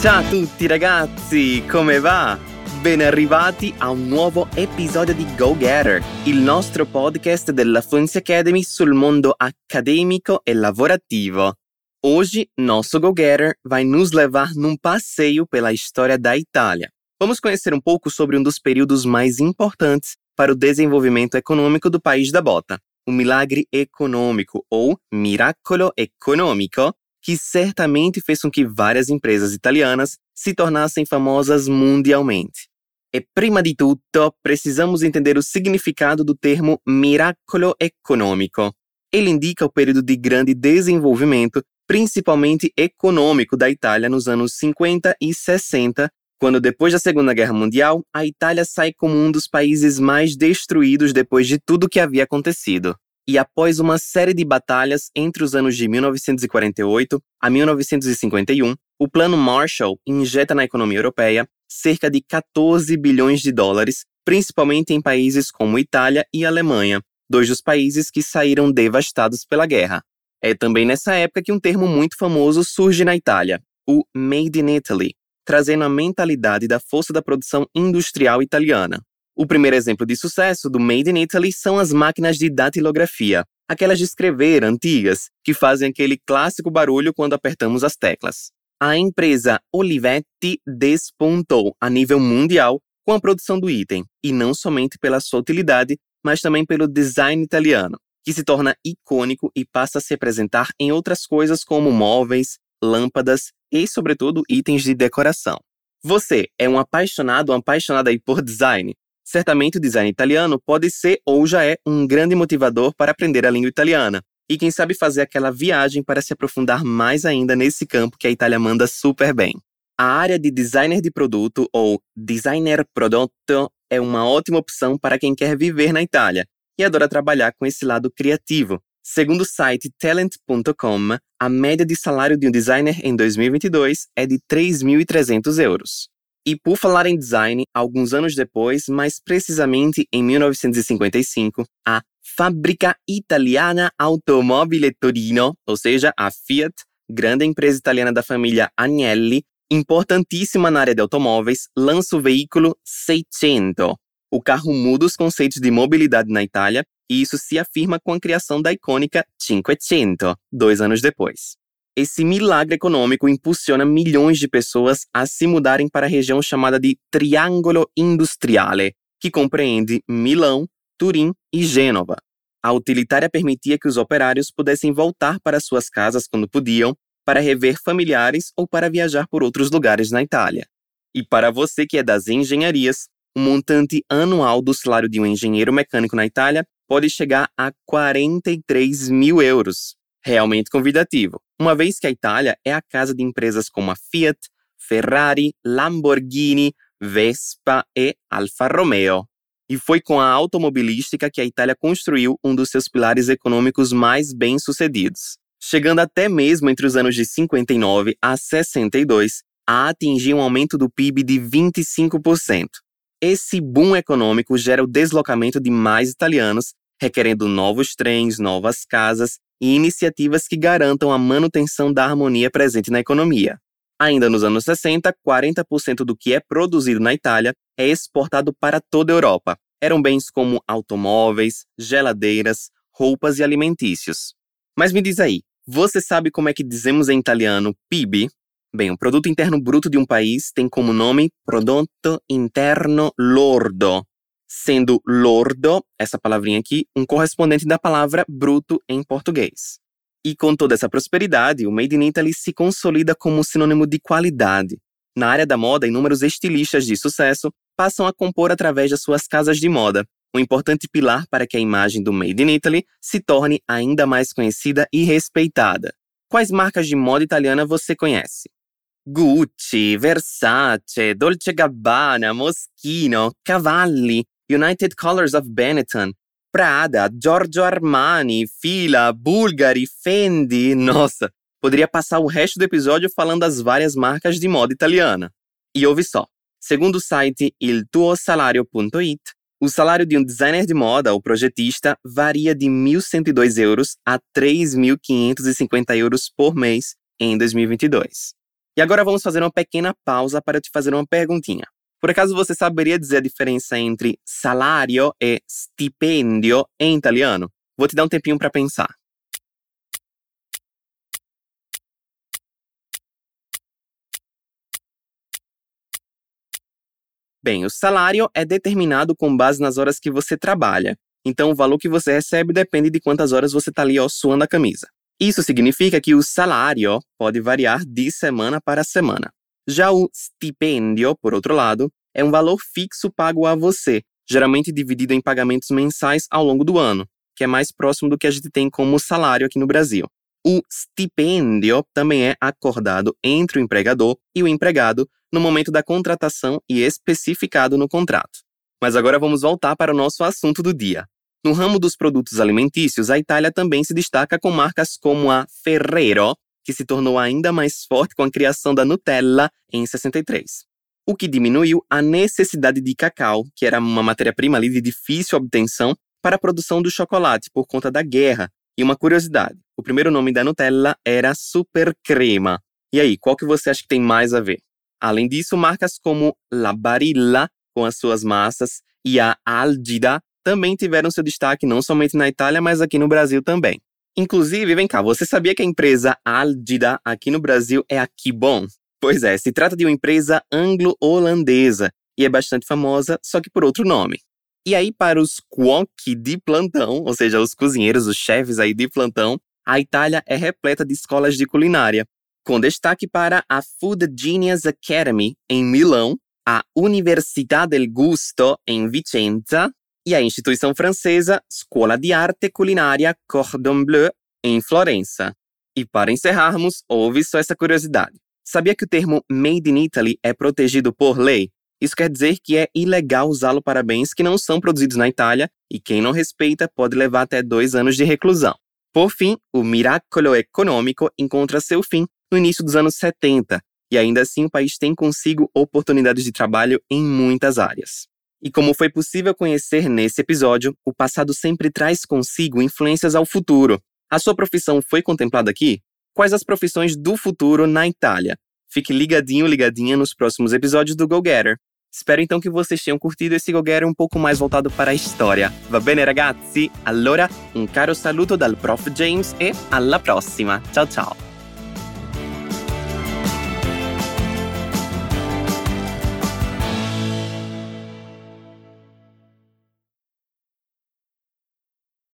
Ciao a tutti ragazzi, come va? Ben arrivati a un nuovo episodio di Go Getter, il nostro podcast della Fluency Academy sul mondo accademico e lavorativo. Hoje, nosso Go Getter vai nos levar num passeio pela história da Itália. Vamos conhecer um pouco sobre um dos períodos mais importantes para o desenvolvimento econômico do país da bota, o milagre econômico ou miracolo econômico, que certamente fez com que várias empresas italianas se tornassem famosas mundialmente. E prima di tutto, precisamos entender o significado do termo miracolo econômico. Ele indica o período de grande desenvolvimento, principalmente econômico, da Itália nos anos 50 e 60, quando, depois da Segunda Guerra Mundial, a Itália sai como um dos países mais destruídos depois de tudo que havia acontecido. E após uma série de batalhas entre os anos de 1948 a 1951, o Plano Marshall injeta na economia europeia cerca de 14 bilhões de dólares, principalmente em países como Itália e Alemanha, dois dos países que saíram devastados pela guerra. É também nessa época que um termo muito famoso surge na Itália, o Made in Italy, trazendo a mentalidade da força da produção industrial italiana. O primeiro exemplo de sucesso do Made in Italy são as máquinas de datilografia, aquelas de escrever antigas, que fazem aquele clássico barulho quando apertamos as teclas. A empresa Olivetti despontou a nível mundial com a produção do item, e não somente pela sua utilidade, mas também pelo design italiano, que se torna icônico e passa a se apresentar em outras coisas como móveis, lâmpadas e, sobretudo, itens de decoração. Você é um apaixonado ou apaixonada por design? Certamente o design italiano pode ser ou já é um grande motivador para aprender a língua italiana. E quem sabe fazer aquela viagem para se aprofundar mais ainda nesse campo que a Itália manda super bem. A área de designer de produto ou designer prodotto é uma ótima opção para quem quer viver na Itália e adora trabalhar com esse lado criativo, Segundo o site talent.com, a média de salário de um designer em 2022 é de 3.300 euros. E por falar em design, alguns anos depois, mais precisamente em 1955, a Fábrica Italiana Automobile Torino, ou seja, a Fiat, grande empresa italiana da família Agnelli, importantíssima na área de automóveis, lança o veículo 600. O carro muda os conceitos de mobilidade na Itália e isso se afirma com a criação da icônica Cinquecento, dois anos depois. Esse milagre econômico impulsiona milhões de pessoas a se mudarem para a região chamada de Triângulo Industriale, que compreende Milão, Turim e Gênova. A utilitária permitia que os operários pudessem voltar para suas casas quando podiam, para rever familiares ou para viajar por outros lugares na Itália. E para você que é das engenharias, o montante anual do salário de um engenheiro mecânico na Itália pode chegar a 43 mil euros. Realmente convidativo, uma vez que a Itália é a casa de empresas como a Fiat, Ferrari, Lamborghini, Vespa e Alfa Romeo. E foi com a automobilística que a Itália construiu um dos seus pilares econômicos mais bem-sucedidos, chegando até mesmo entre os anos de 59 a 62 a atingir um aumento do PIB de 25%. Esse boom econômico gera o deslocamento de mais italianos requerendo novos trens, novas casas e iniciativas que garantam a manutenção da harmonia presente na economia. Ainda nos anos 60, 40% do que é produzido na Itália é exportado para toda a Europa. Eram bens como automóveis, geladeiras, roupas e alimentícios. Mas me diz aí, você sabe como é que dizemos em italiano PIB? Bem, o produto interno bruto de um país tem como nome Prodotto Interno Lordo, sendo lordo, essa palavrinha aqui, um correspondente da palavra bruto em português. E com toda essa prosperidade, o Made in Italy se consolida como sinônimo de qualidade. Na área da moda, inúmeros estilistas de sucesso passam a compor através das suas casas de moda, um importante pilar para que a imagem do Made in Italy se torne ainda mais conhecida e respeitada. Quais marcas de moda italiana você conhece? Gucci, Versace, Dolce Gabbana, Moschino, Cavalli, United Colors of Benetton, Prada, Giorgio Armani, Fila, Bulgari, Fendi. Nossa, poderia passar o resto do episódio falando das várias marcas de moda italiana. E ouve só. Segundo o site iltuosalario.it, o salário de um designer de moda ou projetista varia de 1.102 euros a 3.550 euros por mês em 2022. E agora vamos fazer uma pequena pausa para te fazer uma perguntinha. Por acaso você saberia dizer a diferença entre salário e stipendio em italiano? Vou te dar um tempinho para pensar. Bem, o salário é determinado com base nas horas que você trabalha. Então, o valor que você recebe depende de quantas horas você está ali ó, suando a camisa. Isso significa que o salário pode variar de semana para semana. Já o stipendio, por outro lado, é um valor fixo pago a você, geralmente dividido em pagamentos mensais ao longo do ano, que é mais próximo do que a gente tem como salário aqui no Brasil. O stipendio também é acordado entre o empregador e o empregado no momento da contratação e especificado no contrato. Mas agora vamos voltar para o nosso assunto do dia. No ramo dos produtos alimentícios, a Itália também se destaca com marcas como a Ferrero, que se tornou ainda mais forte com a criação da Nutella em 63. O que diminuiu a necessidade de cacau, que era uma matéria-prima de difícil obtenção, para a produção do chocolate por conta da guerra. E uma curiosidade, o primeiro nome da Nutella era Super Crema. E aí, qual que você acha que tem mais a ver? Além disso, marcas como La Barilla, com as suas massas, e a Algida também tiveram seu destaque não somente na Itália, mas aqui no Brasil também. Inclusive, vem cá, você sabia que a empresa Algida aqui no Brasil é a Kibon? Pois é, se trata de uma empresa anglo-holandesa e é bastante famosa, só que por outro nome. E aí, para os cuochi de plantão, ou seja, os cozinheiros, os chefes aí de plantão, a Itália é repleta de escolas de culinária, com destaque para a Food Genius Academy, em Milão, a Università del Gusto, em Vicenza, e a instituição francesa Scuola di Arte Culinária Cordon Bleu, em Florença. E para encerrarmos, ouve só essa curiosidade. Sabia que o termo Made in Italy é protegido por lei? Isso quer dizer que é ilegal usá-lo para bens que não são produzidos na Itália e quem não respeita pode levar até dois anos de reclusão. Por fim, o miracolo econômico encontra seu fim no início dos anos 70, e ainda assim o país tem consigo oportunidades de trabalho em muitas áreas. E como foi possível conhecer nesse episódio, o passado sempre traz consigo influências ao futuro. A sua profissão foi contemplada aqui? Quais as profissões do futuro na Itália? Fique ligadinho, ligadinha nos próximos episódios do Go Getter. Spero então che vocês tenham curtido esse Goghere um pouco mais voltado para a história. Va bene ragazzi? Allora, un caro saluto dal Prof James e alla prossima. Ciao ciao!